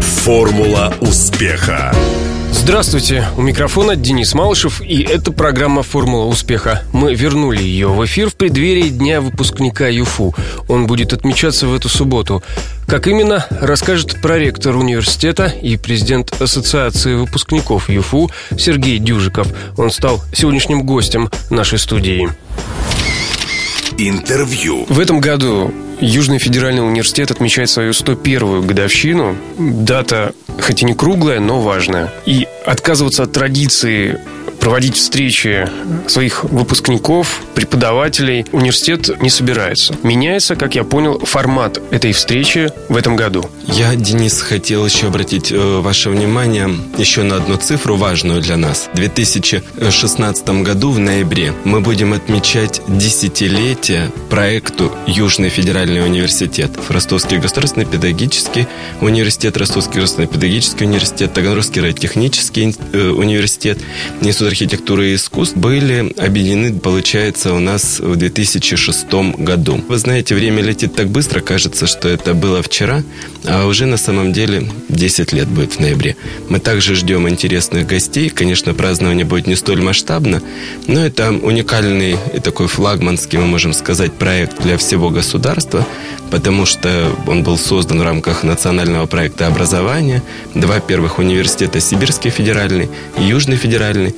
Формула успеха. Здравствуйте, у микрофона Денис Малышев, и это программа «Формула успеха». Мы вернули ее в эфир в преддверии Дня выпускника ЮФУ. Он будет отмечаться в эту субботу. Как именно, расскажет проректор университета и президент Ассоциации выпускников ЮФУ Сергей Дюжиков. Он стал сегодняшним гостем нашей студии. Интервью. В этом году Южный федеральный университет отмечает свою 101-ю годовщину. Дата, хоть и не круглая, но важная. И отказываться от традиции проводить встречи своих выпускников, преподавателей университет не собирается. Меняется, как я понял, формат этой встречи в этом году. Я, Денис, хотел еще обратить э, ваше внимание еще на одну цифру, важную для нас. В 2016 году, в ноябре, мы будем отмечать десятилетие проекту Южный федеральный университет. Ростовский государственный педагогический университет, Ростовский государственный педагогический университет, Таганрогский технический э, университет, Институт архитектуры и искусств были объединены, получается, у нас в 2006 году. Вы знаете, время летит так быстро, кажется, что это было вчера, а уже на самом деле 10 лет будет в ноябре. Мы также ждем интересных гостей. Конечно, празднование будет не столь масштабно, но это уникальный и такой флагманский, мы можем сказать, проект для всего государства, потому что он был создан в рамках национального проекта образования. Два первых университета, Сибирский федеральный и Южный федеральный.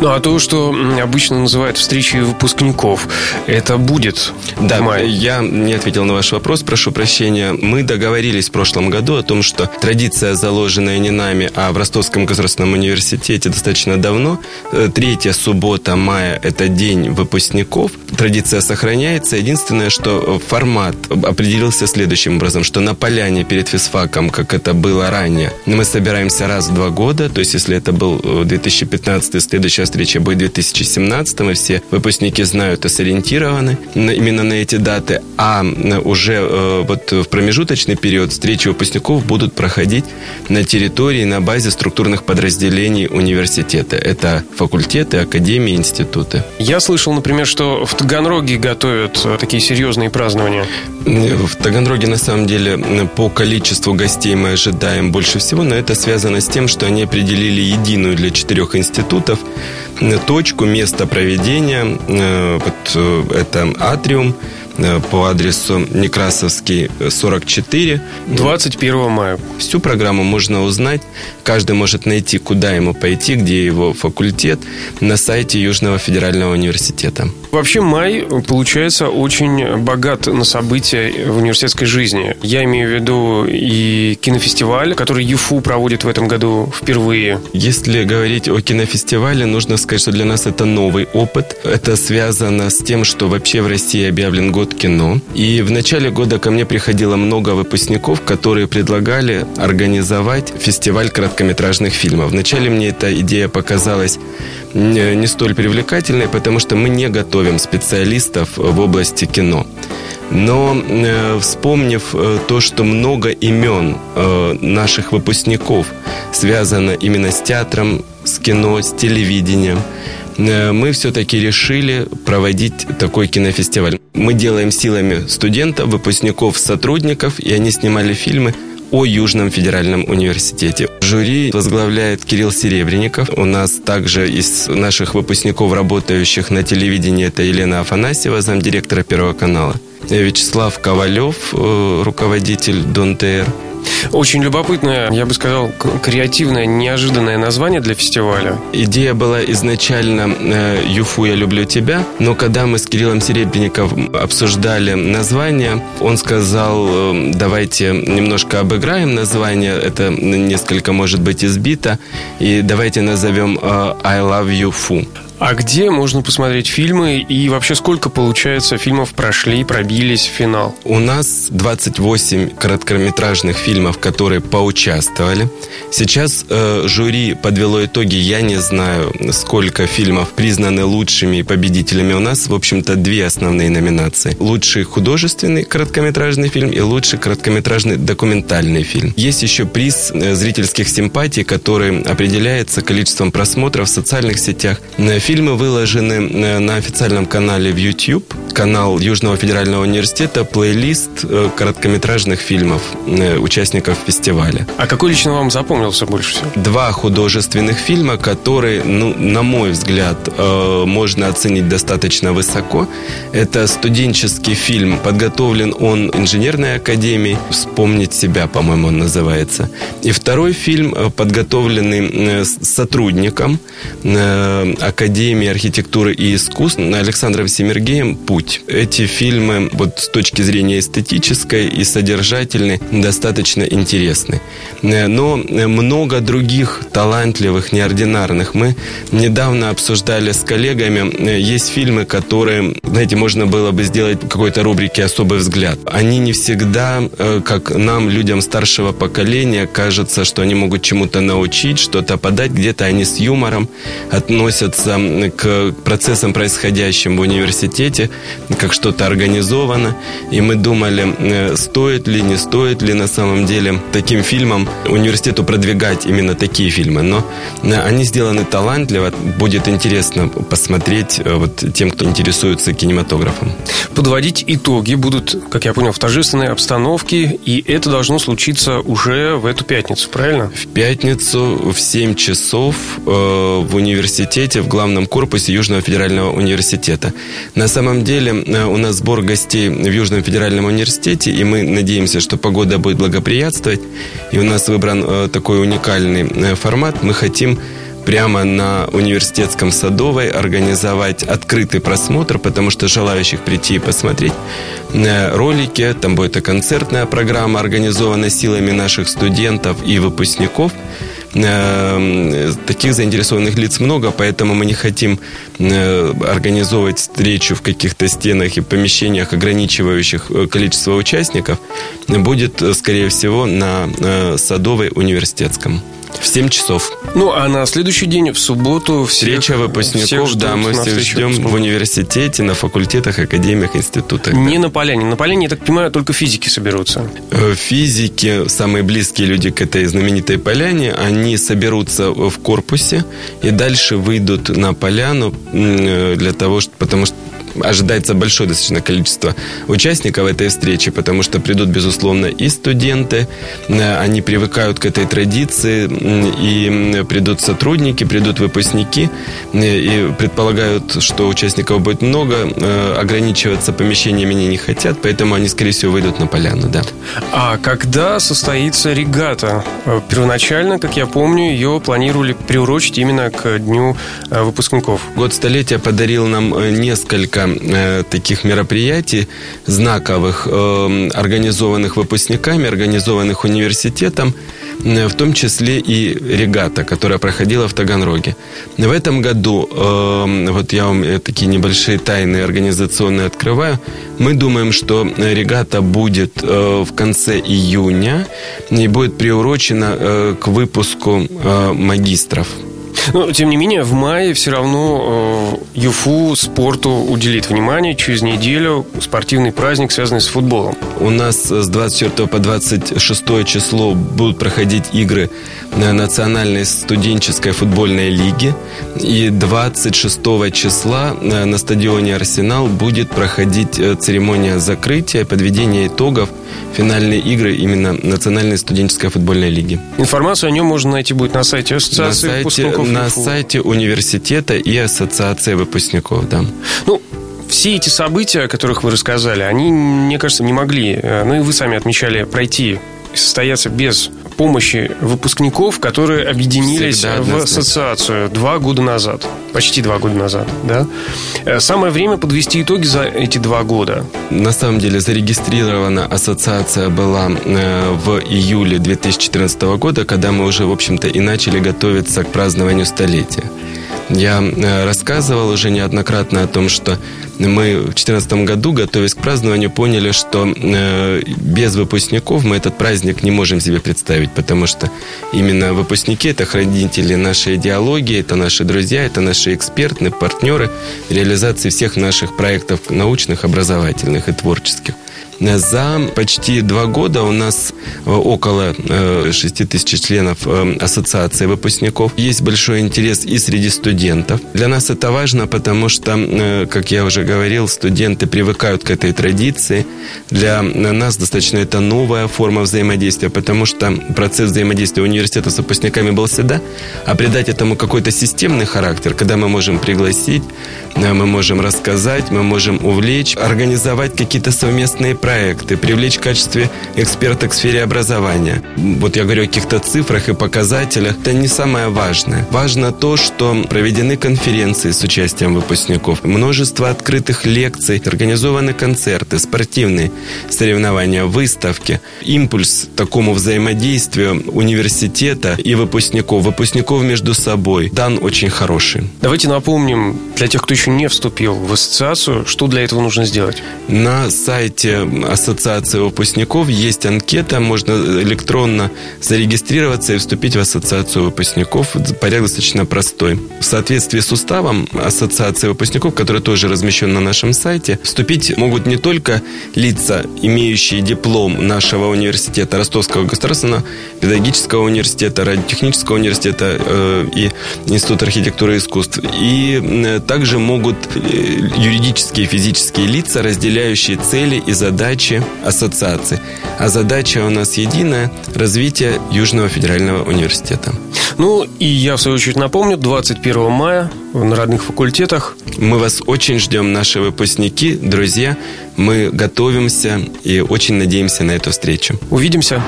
Ну, а то, что обычно называют встречей выпускников, это будет Да, я не ответил на ваш вопрос, прошу прощения. Мы договорились в прошлом году о том, что традиция, заложенная не нами, а в Ростовском государственном университете достаточно давно, э, третья суббота мая – это день выпускников. Традиция сохраняется. Единственное, что формат определился следующим образом, что на поляне перед физфаком, как это было ранее, мы собираемся раз в два года, то есть если это был 2015 э, следующая встреча будет в 2017, и все выпускники знают и сориентированы именно на эти даты, а уже э, вот в промежуточный период встречи выпускников будут проходить на территории, на базе структурных подразделений университета. Это факультеты, академии, институты. Я слышал, например, что в Таганроге готовят э, такие серьезные празднования. В Таганроге, на самом деле, по количеству гостей мы ожидаем больше всего, но это связано с тем, что они определили единую для четырех институтов точку, место проведения. Э, вот э, это атриум по адресу Некрасовский 44. 21 мая. Всю программу можно узнать. Каждый может найти, куда ему пойти, где его факультет, на сайте Южного федерального университета. Вообще май, получается, очень богат на события в университетской жизни. Я имею в виду и кинофестиваль, который ЮФУ проводит в этом году впервые. Если говорить о кинофестивале, нужно сказать, что для нас это новый опыт. Это связано с тем, что вообще в России объявлен год год кино. И в начале года ко мне приходило много выпускников, которые предлагали организовать фестиваль короткометражных фильмов. Вначале мне эта идея показалась не столь привлекательной, потому что мы не готовим специалистов в области кино. Но э, вспомнив э, то, что много имен э, наших выпускников связано именно с театром, с кино, с телевидением, мы все-таки решили проводить такой кинофестиваль. Мы делаем силами студентов, выпускников, сотрудников, и они снимали фильмы о Южном федеральном университете. Жюри возглавляет Кирилл Серебренников. У нас также из наших выпускников, работающих на телевидении, это Елена Афанасьева, замдиректора Первого канала. Вячеслав Ковалев, э, руководитель Дон ТР. Очень любопытное, я бы сказал, креативное, неожиданное название для фестиваля. Идея была изначально э, «Юфу, я люблю тебя», но когда мы с Кириллом Серебренниковым обсуждали название, он сказал, э, давайте немножко обыграем название, это несколько, может быть, избито, и давайте назовем э, «I love you, Фу». А где можно посмотреть фильмы и вообще сколько, получается, фильмов прошли, пробились в финал? У нас 28 короткометражных фильмов, которые поучаствовали. Сейчас э, жюри подвело итоги, я не знаю, сколько фильмов признаны лучшими победителями. У нас, в общем-то, две основные номинации. Лучший художественный короткометражный фильм и лучший короткометражный документальный фильм. Есть еще приз э, зрительских симпатий, который определяется количеством просмотров в социальных сетях на Фильмы выложены на официальном канале в YouTube, канал Южного федерального университета, плейлист короткометражных фильмов участников фестиваля. А какой лично вам запомнился больше всего? Два художественных фильма, которые, ну, на мой взгляд, можно оценить достаточно высоко. Это студенческий фильм, подготовлен он инженерной академией «Вспомнить себя», по-моему, он называется. И второй фильм, подготовленный сотрудником Академии архитектуры и искусств Александром Семергеем «Путь». Эти фильмы вот с точки зрения эстетической и содержательной достаточно интересны. Но много других талантливых, неординарных. Мы недавно обсуждали с коллегами, есть фильмы, которые, знаете, можно было бы сделать какой-то рубрики «Особый взгляд». Они не всегда, э, как нам, людям старшего поколения, кажется, что они могут чему-то научить, что-то подать. Где-то они с юмором относятся к процессам, происходящим в университете, как что-то организовано. И мы думали, э, стоит ли, не стоит ли на самом деле таким фильмам университету продвигать именно такие фильмы. Но э, они сделаны талантливо. Будет интересно посмотреть вот тем, кто интересуется кинематографом. Подводить итоги будут, как я понял, в торжественной обстановке, и это должно случиться уже в эту пятницу, правильно? В пятницу в 7 часов э, в университете, в главном корпусе Южного федерального университета. На самом деле э, у нас сбор гостей в Южном федеральном университете, и мы надеемся, что погода будет благоприятствовать, и у нас выбран э, такой уникальный э, формат. Мы хотим прямо на университетском Садовой организовать открытый просмотр, потому что желающих прийти и посмотреть ролики, там будет и концертная программа, организованная силами наших студентов и выпускников. Э, таких заинтересованных лиц много, поэтому мы не хотим э, организовывать встречу в каких-то стенах и помещениях, ограничивающих количество участников. Будет, скорее всего, на Садовой университетском. В 7 часов. Ну, а на следующий день, в субботу, всех, Встреча выпускников, всех да, мы всех ждем в университете, на факультетах, академиях, институтах. Не да. на поляне. На поляне, я так понимаю, только физики соберутся. Э, физики, самые близкие люди к этой знаменитой поляне, они соберутся в корпусе и дальше выйдут на поляну э, для того, что, потому что ожидается большое достаточно количество участников этой встречи, потому что придут, безусловно, и студенты, э, они привыкают к этой традиции, и придут сотрудники, придут выпускники, э, и предполагают, что участников будет много, э, ограничиваться помещениями они не хотят, поэтому они, скорее всего, выйдут на поляну, да. А когда состоится регата? Первоначально, как я помню, ее планировали приурочить именно к Дню выпускников. Год столетия подарил нам несколько э, таких мероприятий знаковых, э, организованных выпускниками, организованных университетом, э, в том числе и регата, которая проходила в Таганроге. В этом году, вот я вам такие небольшие тайны организационные открываю, мы думаем, что регата будет в конце июня и будет приурочена к выпуску магистров. Но, тем не менее, в мае все равно э, ЮФУ спорту уделит внимание. Через неделю спортивный праздник, связанный с футболом. У нас с 24 по 26 число будут проходить игры Национальной студенческой футбольной лиги. И 26 числа э, на стадионе «Арсенал» будет проходить э, церемония закрытия, подведения итогов финальные игры именно Национальной студенческой футбольной лиги. Информацию о нем можно найти будет на сайте Ассоциации на сайте, На сайте университета и Ассоциации выпускников, да. Ну, все эти события, о которых вы рассказали, они, мне кажется, не могли, э, ну и вы сами отмечали, пройти состояться без помощи выпускников, которые объединились Всегда в ассоциацию два года назад. Почти два года назад, да? Э, самое время подвести итоги за эти два года. На самом деле зарегистрирована ассоциация была э, в июле 2014 года, когда мы уже, в общем-то, и начали готовиться к празднованию столетия. Я э, рассказывал уже неоднократно о том, что мы в 2014 году, готовясь к празднованию, поняли, что э, без выпускников мы этот праздник не можем себе представить, потому что именно выпускники – это хранители нашей идеологии, это наши друзья, это наши эксперты, партнеры реализации всех наших проектов научных, образовательных и творческих. За почти два года у нас около 6 тысяч членов ассоциации выпускников. Есть большой интерес и среди студентов. Для нас это важно, потому что, как я уже говорил, студенты привыкают к этой традиции. Для нас достаточно это новая форма взаимодействия, потому что процесс взаимодействия университета с выпускниками был всегда, а придать этому какой-то системный характер, когда мы можем пригласить, э, мы можем рассказать, мы можем увлечь, организовать какие-то совместные проекты, привлечь в качестве эксперта к сфере образования. Вот я говорю о каких-то цифрах и показателях. Это не самое важное. Важно то, что проведены конференции с участием выпускников, множество открытых лекций, организованы концерты, спортивные соревнования, выставки. Импульс такому взаимодействию университета и выпускников, выпускников между собой дан очень хороший. Давайте напомним для тех, кто еще не вступил в ассоциацию, что для этого нужно сделать. На сайте Ассоциации выпускников есть анкета, можно электронно зарегистрироваться и вступить в Ассоциацию выпускников. Порядок достаточно простой. В соответствии с уставом Ассоциации выпускников, который тоже размещен на нашем сайте, вступить могут не только лица, имеющие диплом нашего университета, Ростовского государственного педагогического университета, радиотехнического университета э, и Института архитектуры и искусств. И э, также могут э, юридические и физические лица, разделяющие цели и задачи ассоциации. А задача у нас единая – развитие Южного федерального университета. Ну, и я, в свою очередь, напомню, 21 мая на родных факультетах. Мы вас очень ждем, наши выпускники, друзья. Мы готовимся и очень надеемся на эту встречу. Увидимся.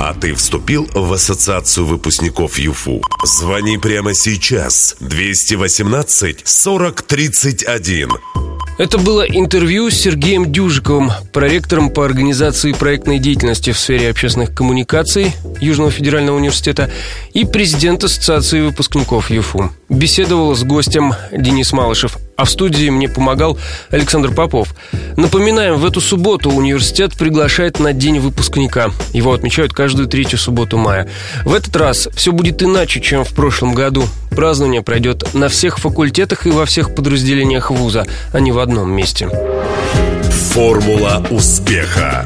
А ты вступил в ассоциацию выпускников ЮФУ? Звони прямо сейчас. 218 40 31. Это было интервью с Сергеем Дюжиковым, проректором по организации проектной деятельности в сфере общественных коммуникаций Южного федерального университета и президент Ассоциации выпускников ЮФУ. Беседовал с гостем Денис Малышев, а в студии мне помогал Александр Попов. Напоминаем, в эту субботу университет приглашает на День выпускника. Его отмечают каждую третью субботу мая. В этот раз все будет иначе, чем в прошлом году. Празднование пройдет на всех факультетах и во всех подразделениях вуза, а не в одном месте. Формула успеха.